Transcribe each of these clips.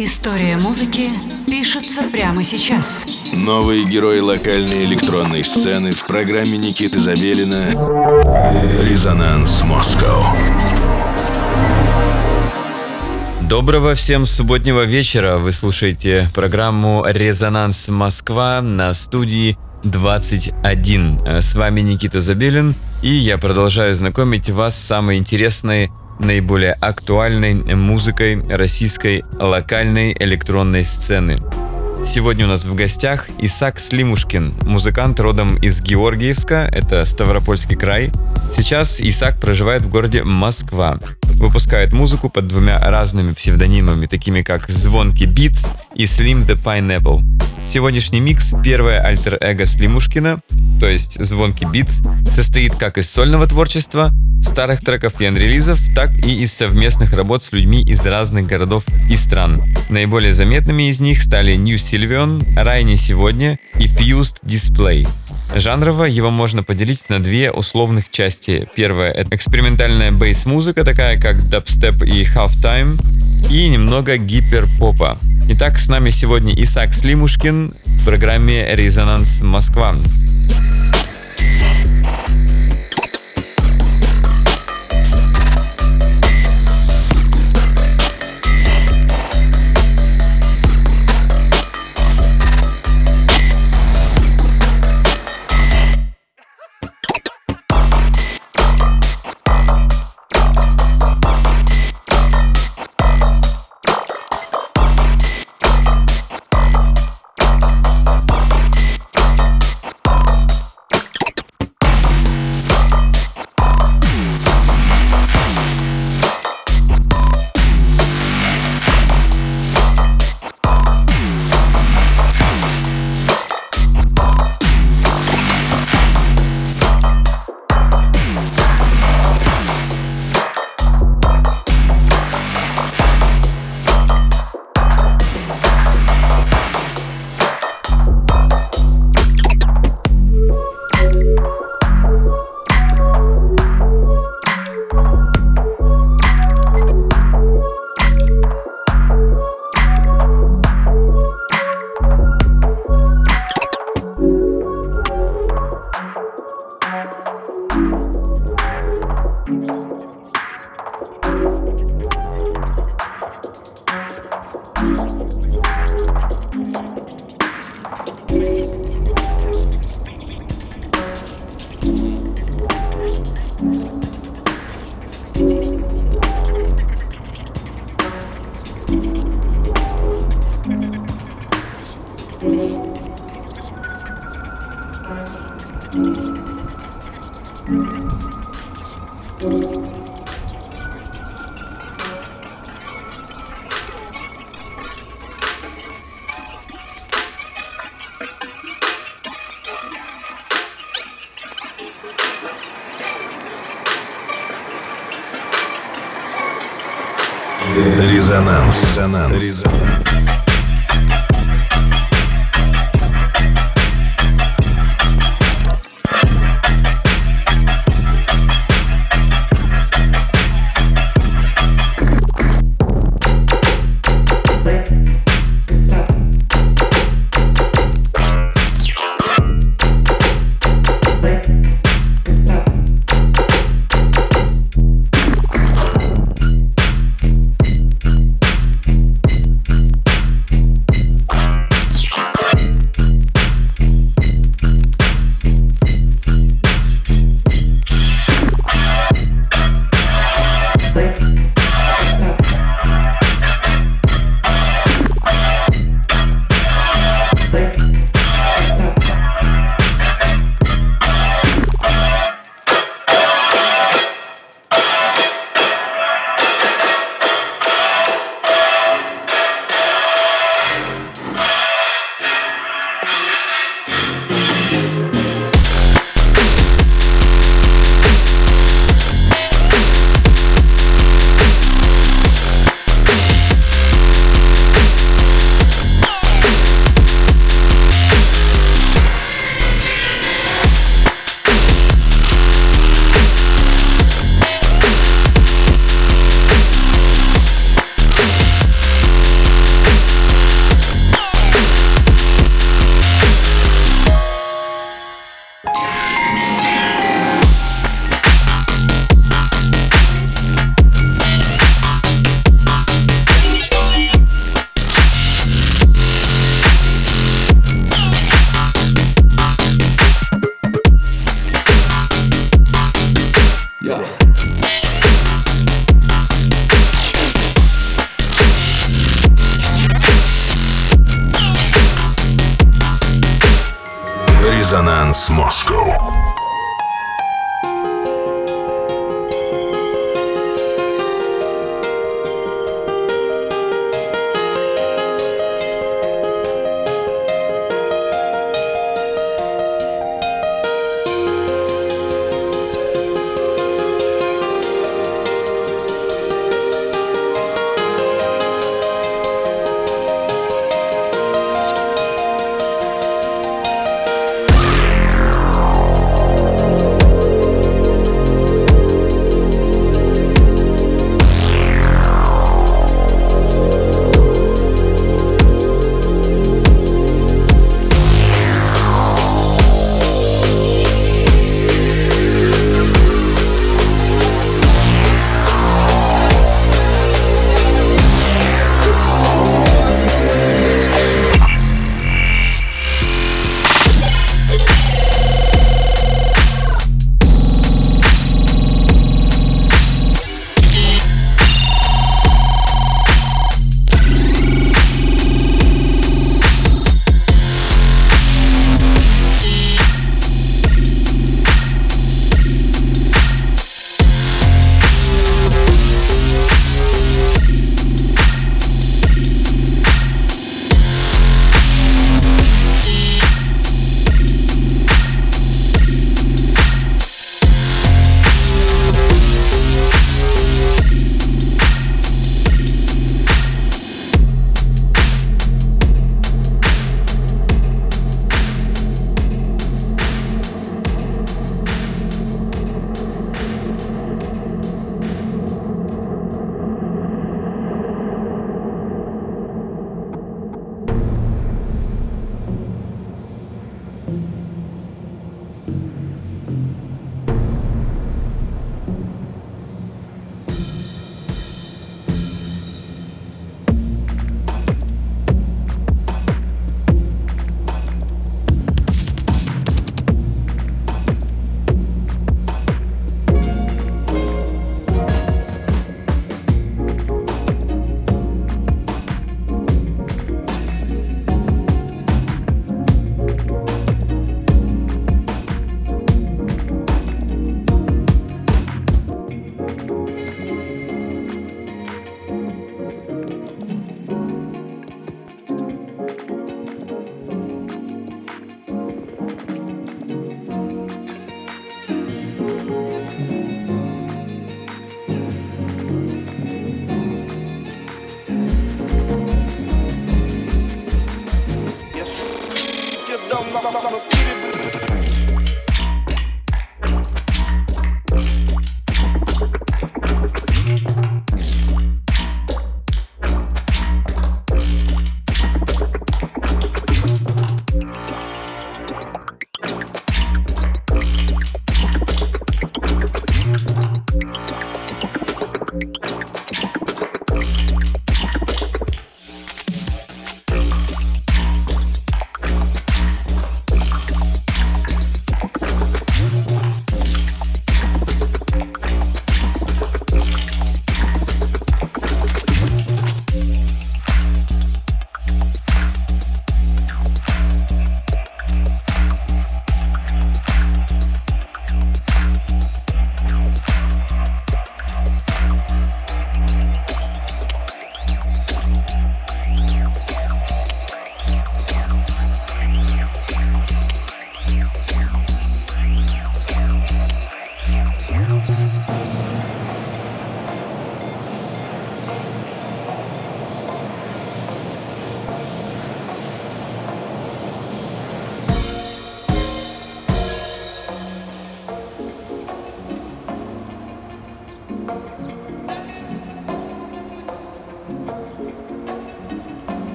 История музыки пишется прямо сейчас. Новые герои локальной электронной сцены в программе Никиты Забелина «Резонанс Москва». Доброго всем субботнего вечера. Вы слушаете программу «Резонанс Москва» на студии 21. С вами Никита Забелин, и я продолжаю знакомить вас с самой интересной наиболее актуальной музыкой российской локальной электронной сцены. Сегодня у нас в гостях Исаак Слимушкин, музыкант родом из Георгиевска, это Ставропольский край. Сейчас Исаак проживает в городе Москва. Выпускает музыку под двумя разными псевдонимами, такими как Звонки Beats и Slim the Pineapple. Сегодняшний микс — первое альтер-эго Слимушкина, то есть Звонки Beats, состоит как из сольного творчества, старых треков и анрелизов, так и из совместных работ с людьми из разных городов и стран. Наиболее заметными из них стали New Sylvion, Рай не сегодня и Fused Display. Жанрово его можно поделить на две условных части. Первая — это экспериментальная бейс-музыка, такая как дабстеп и halftime, и немного гиперпопа. Итак, с нами сегодня Исаак Слимушкин в программе «Резонанс Москва».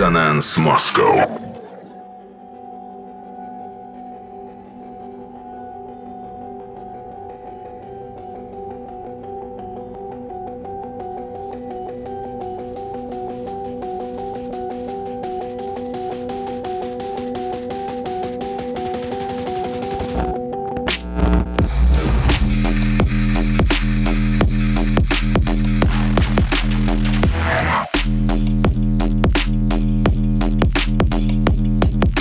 Резонанс Москва.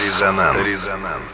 Резонанс. Резонанс.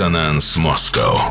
Резонанс Москва.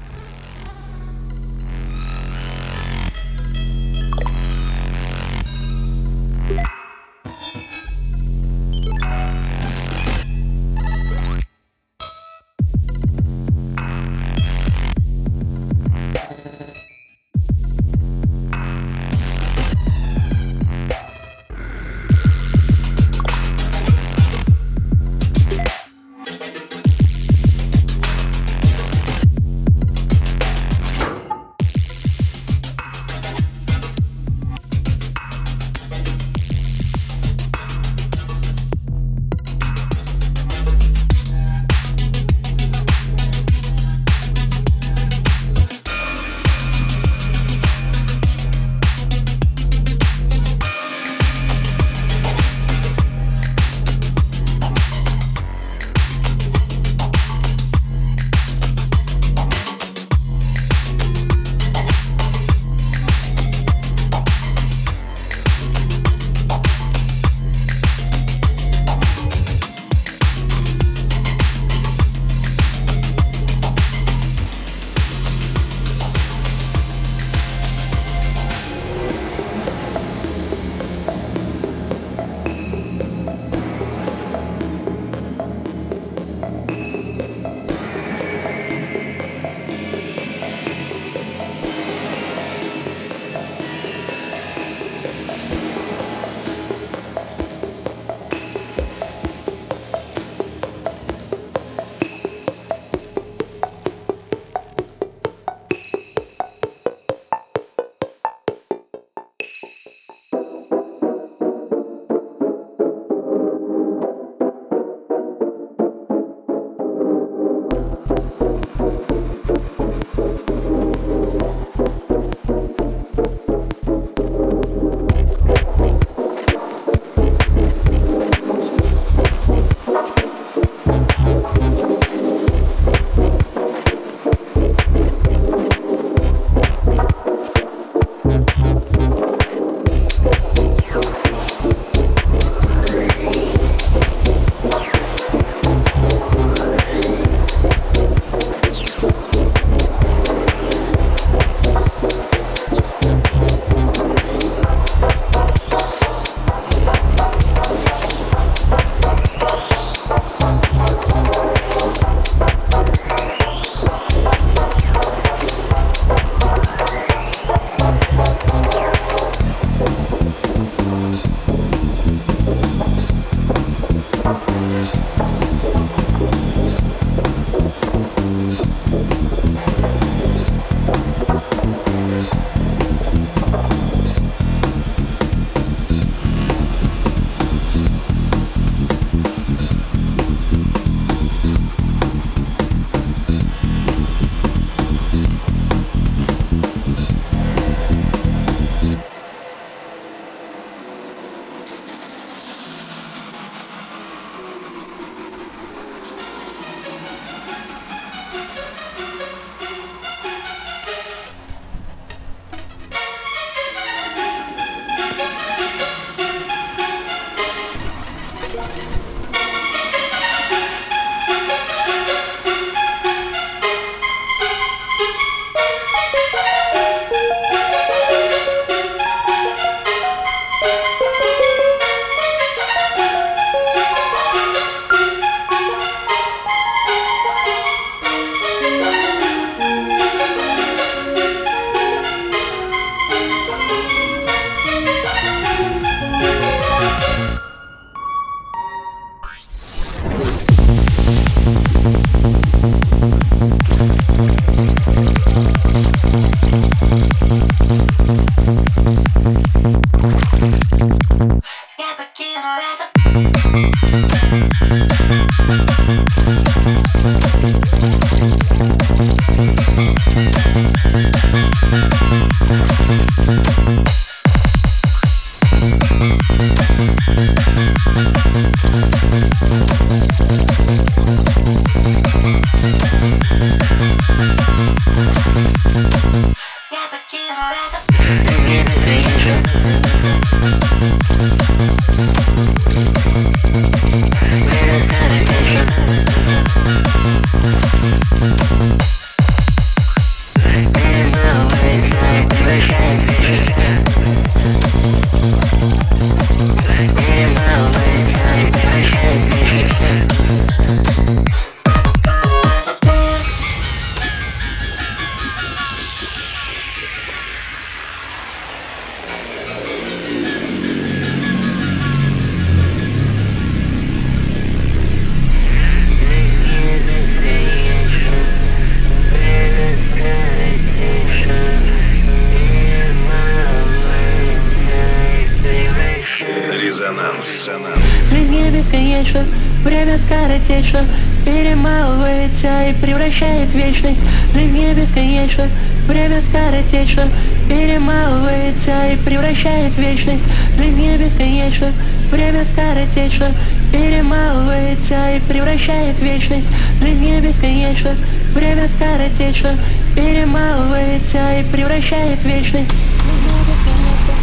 все и превращает вечность. Жизнь бесконечна, время скоротечно. Перемалывает все и превращает вечность.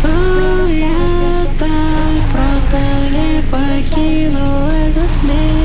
О, я так просто не покину этот мир.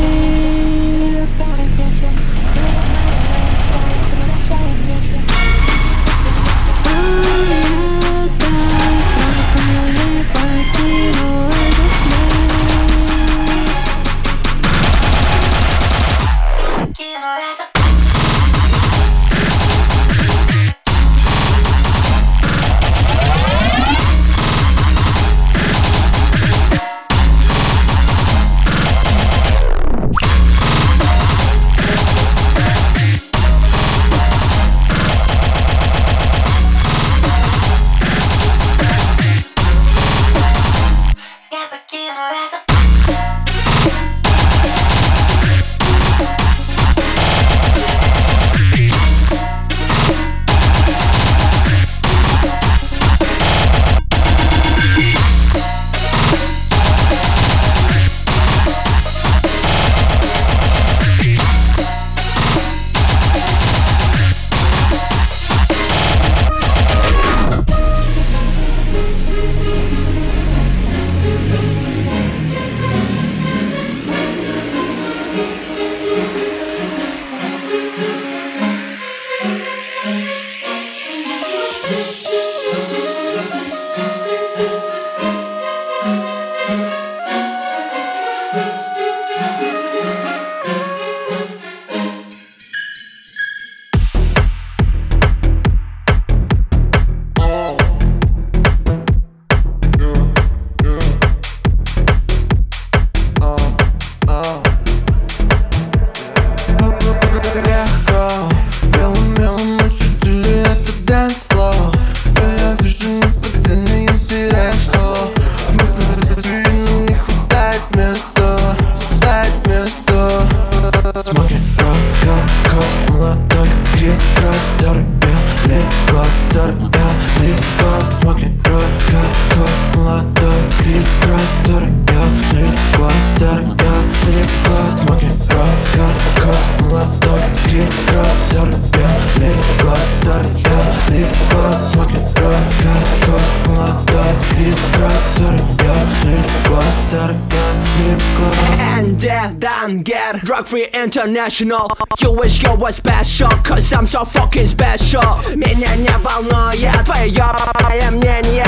and then, then get drug free international You wish you were special, cause I'm so fucking special Меня не волнует твое мнение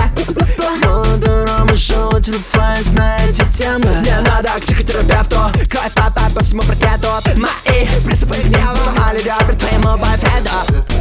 Мудрому шоу Телефайс темы Мне надо к психотерапевту Кайф от по всему портрету Мои приступы гнева Оливер пред твоему бойфренду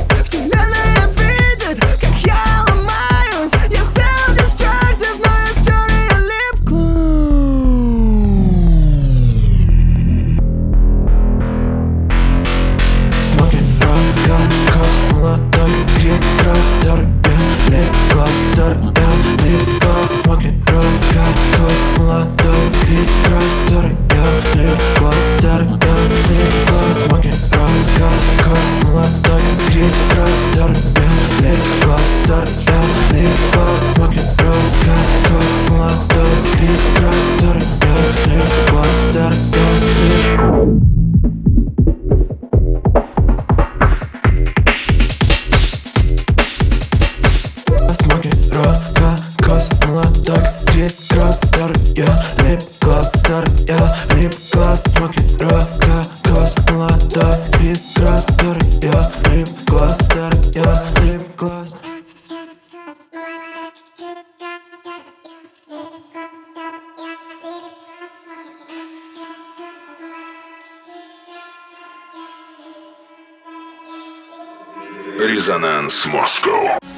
Dance Moscow.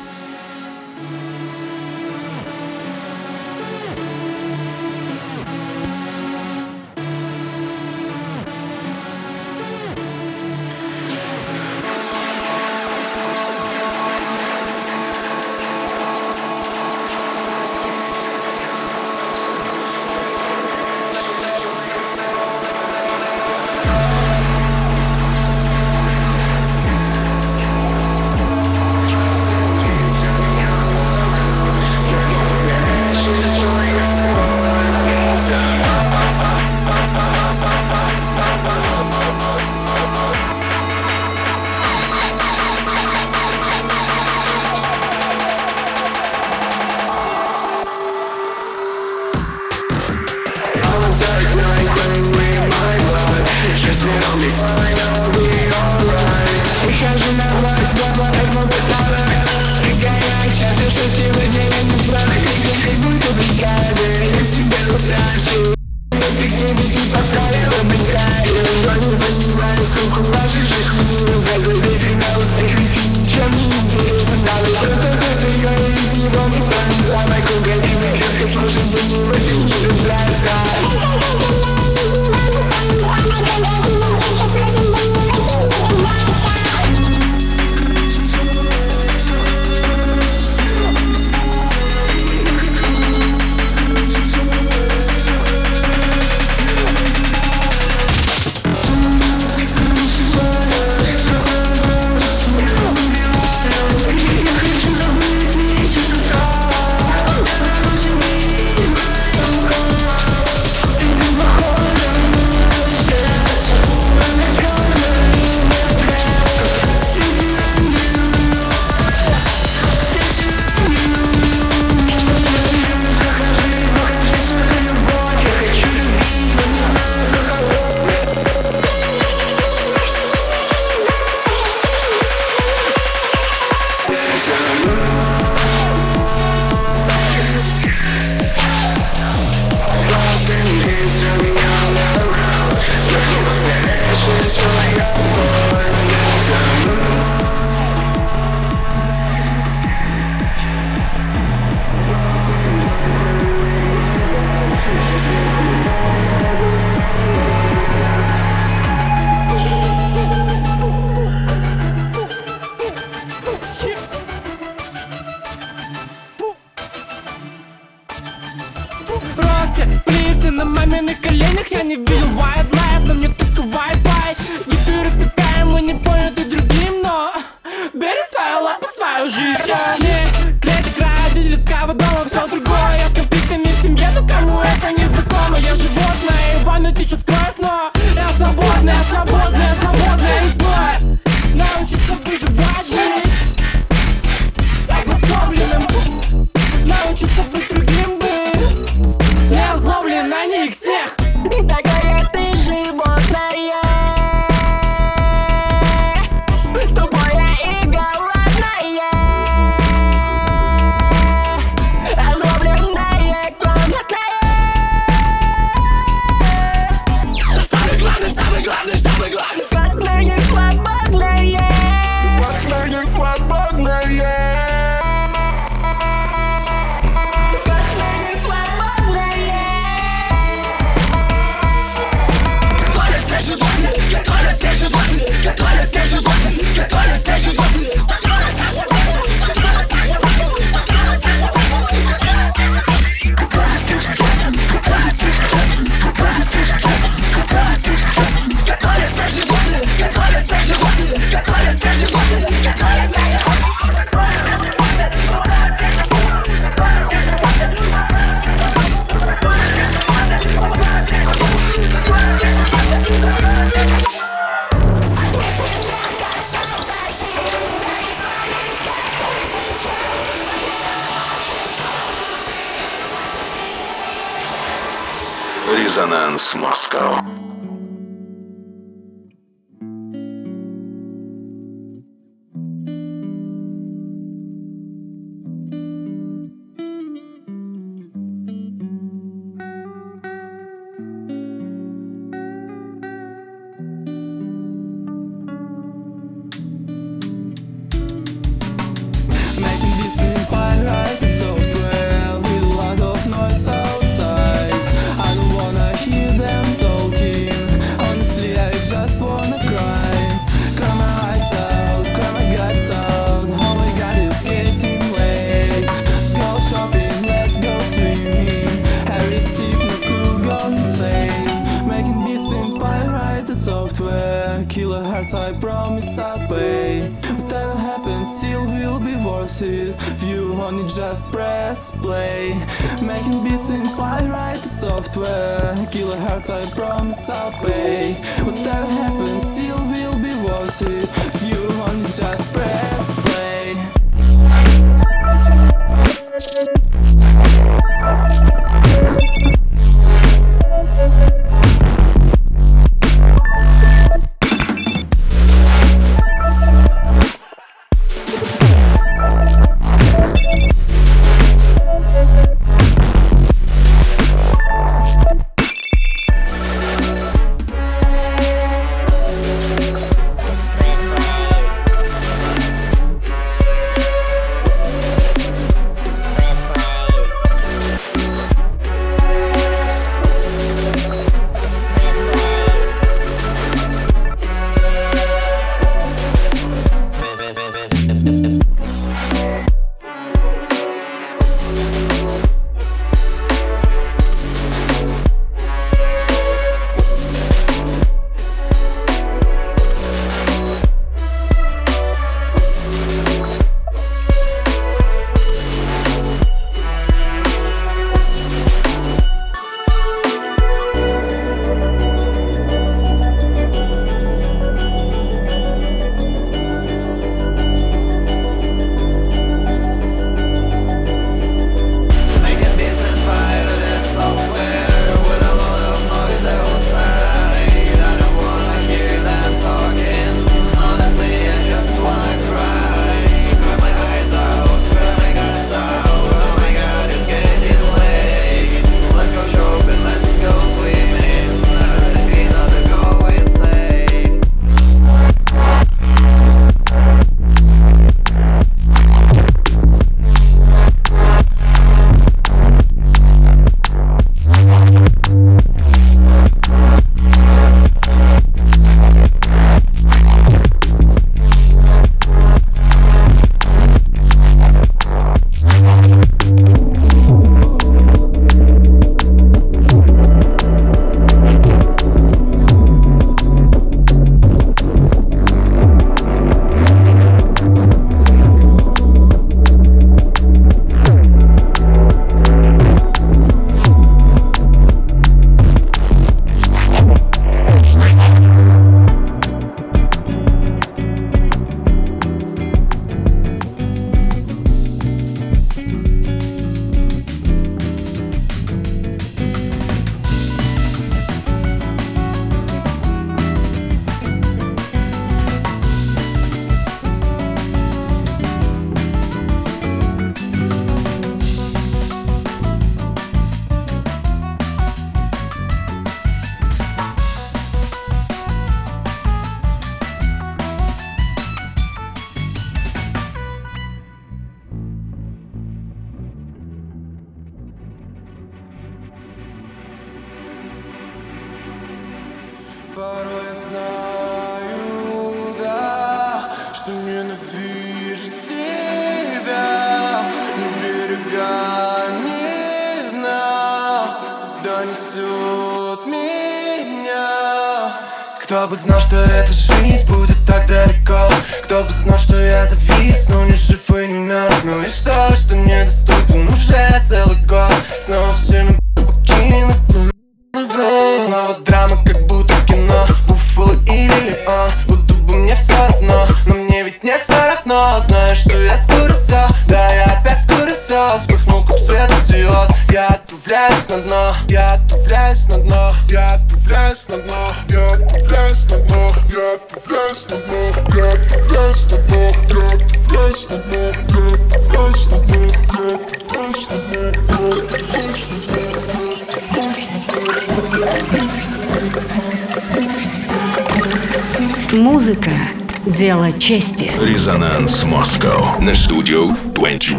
Музыка – дело чести. Резонанс Москва на студию 21.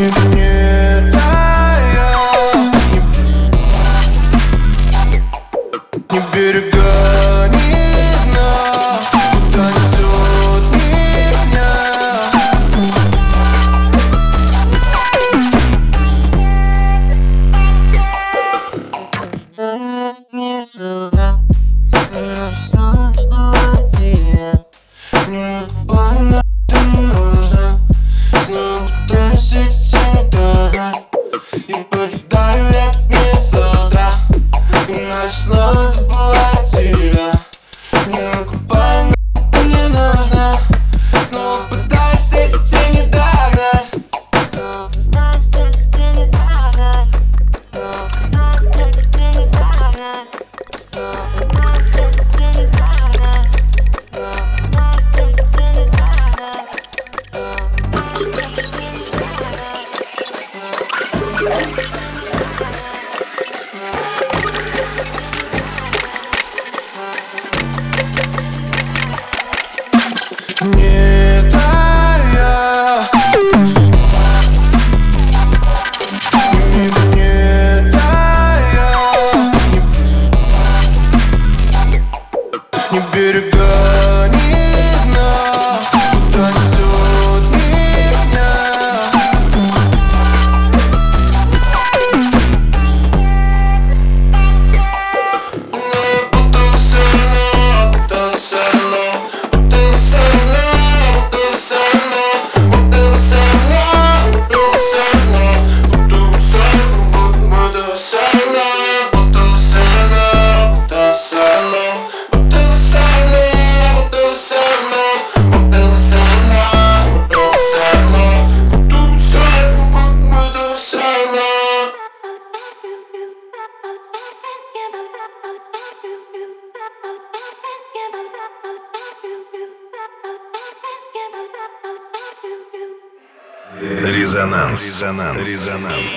Thank. Резонанс.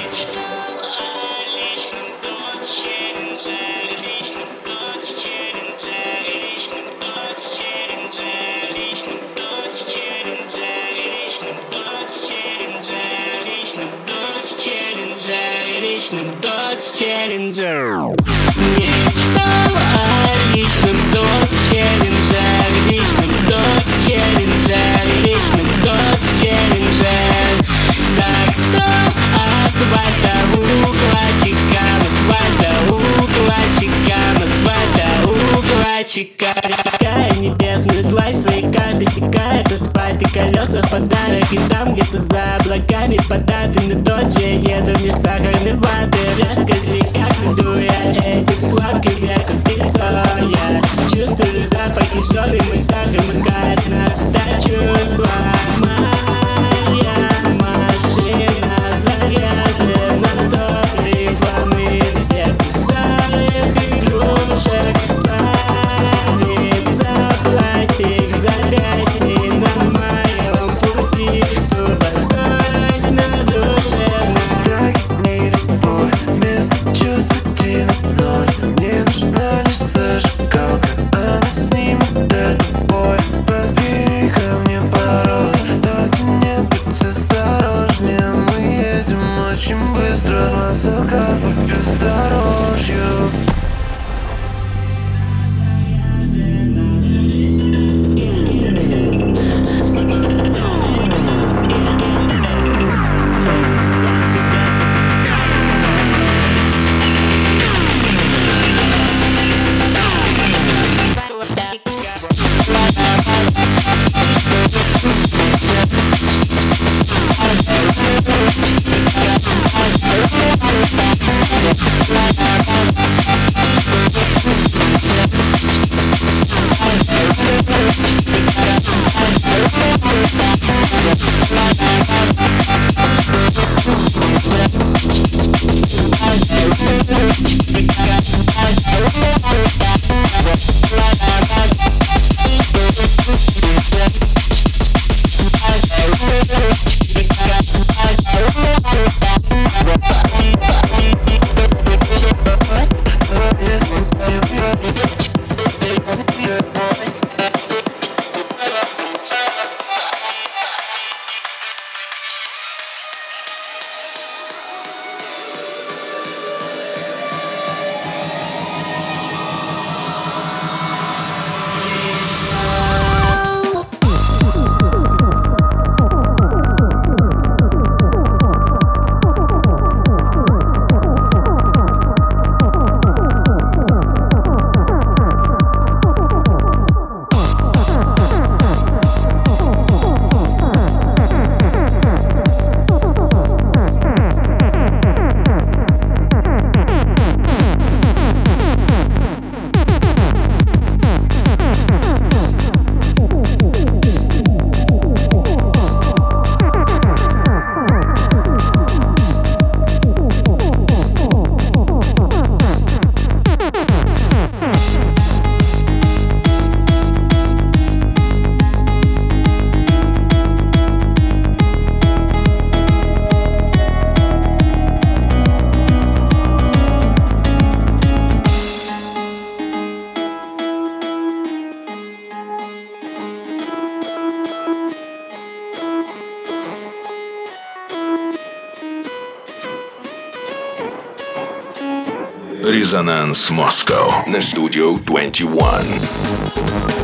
Резонанс Москва на студию 21.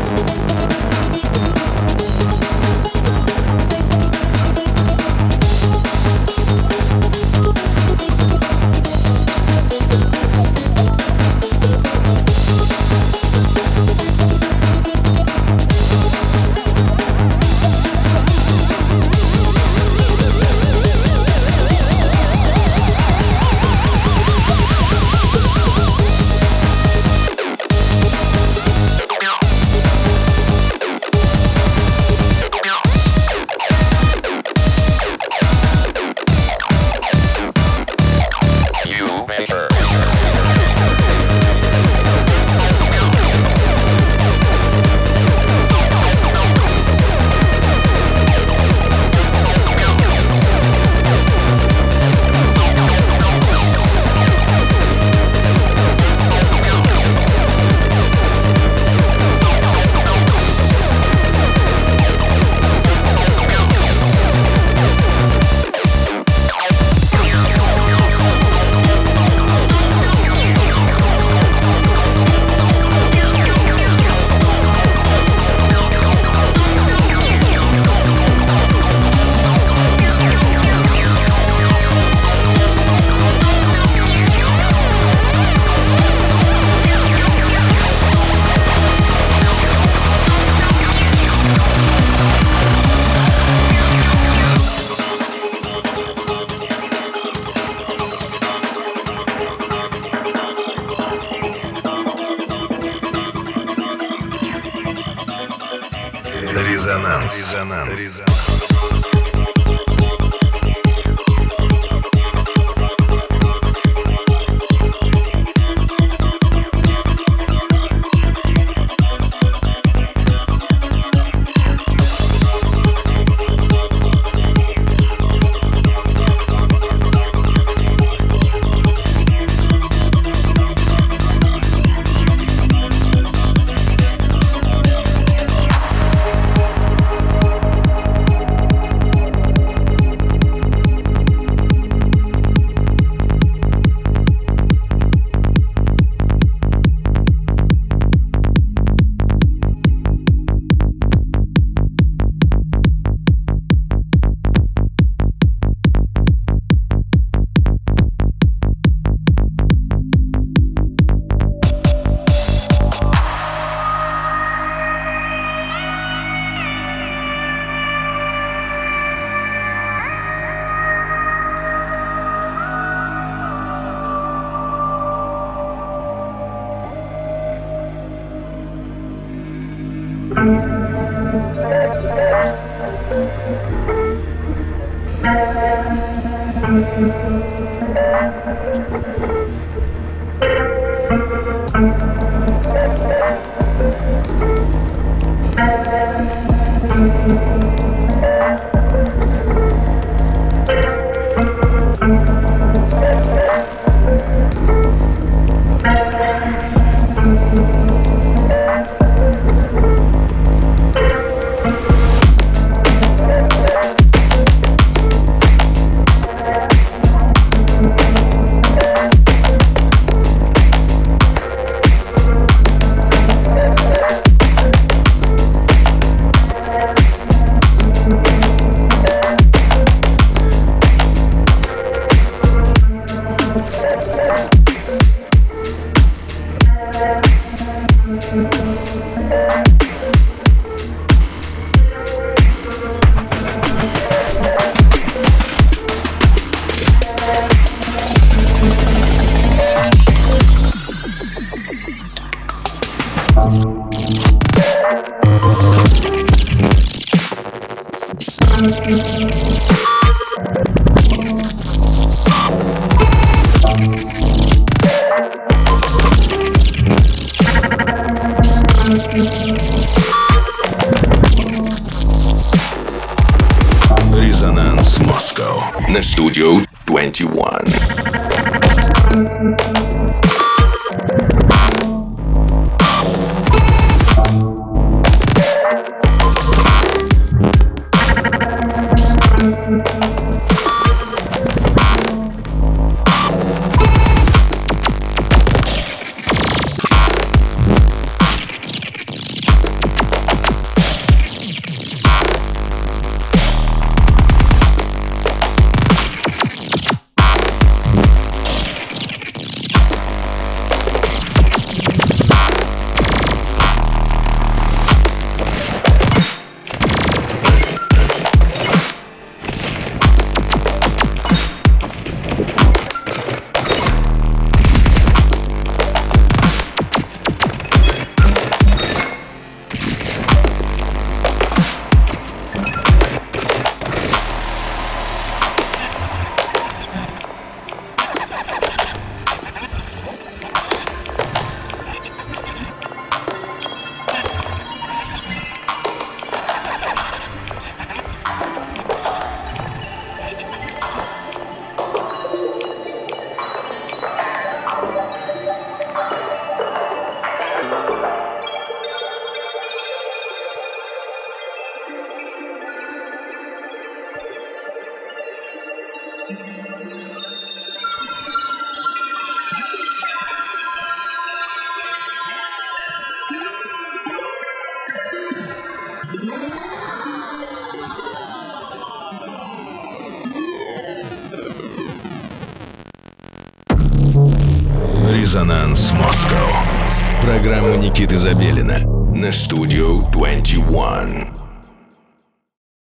21.